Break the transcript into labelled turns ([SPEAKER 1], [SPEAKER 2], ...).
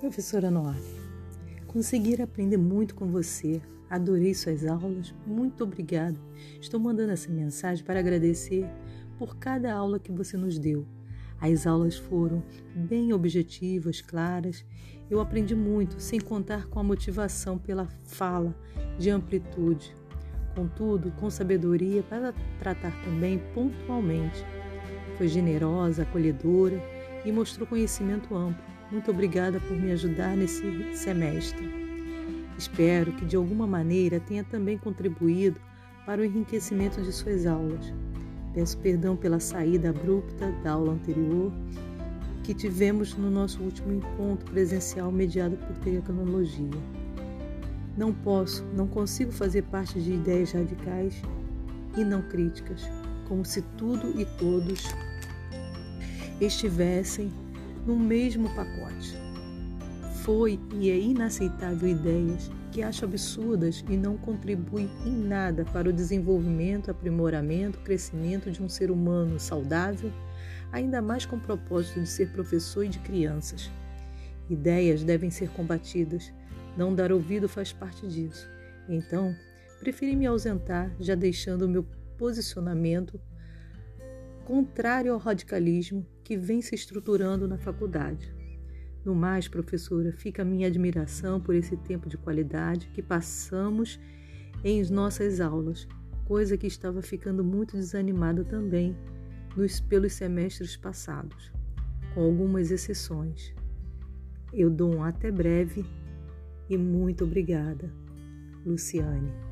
[SPEAKER 1] Professora Noale, conseguir aprender muito com você. Adorei suas aulas. Muito obrigada. Estou mandando essa mensagem para agradecer por cada aula que você nos deu. As aulas foram bem objetivas, claras. Eu aprendi muito, sem contar com a motivação pela fala de amplitude. Contudo, com sabedoria para tratar também pontualmente. Foi generosa, acolhedora e mostrou conhecimento amplo muito obrigada por me ajudar nesse semestre. Espero que de alguma maneira tenha também contribuído para o enriquecimento de suas aulas. Peço perdão pela saída abrupta da aula anterior que tivemos no nosso último encontro presencial mediado por tecnologia. Não posso, não consigo fazer parte de ideias radicais e não críticas, como se tudo e todos estivessem no mesmo pacote. Foi e é inaceitável ideias que acho absurdas e não contribuem em nada para o desenvolvimento, aprimoramento, crescimento de um ser humano saudável, ainda mais com o propósito de ser professor e de crianças. Ideias devem ser combatidas, não dar ouvido faz parte disso. Então, preferi me ausentar, já deixando o meu posicionamento contrário ao radicalismo que vem se estruturando na faculdade. No mais, professora, fica a minha admiração por esse tempo de qualidade que passamos em nossas aulas, coisa que estava ficando muito desanimada também nos, pelos semestres passados, com algumas exceções. Eu dou um até breve e muito obrigada, Luciane.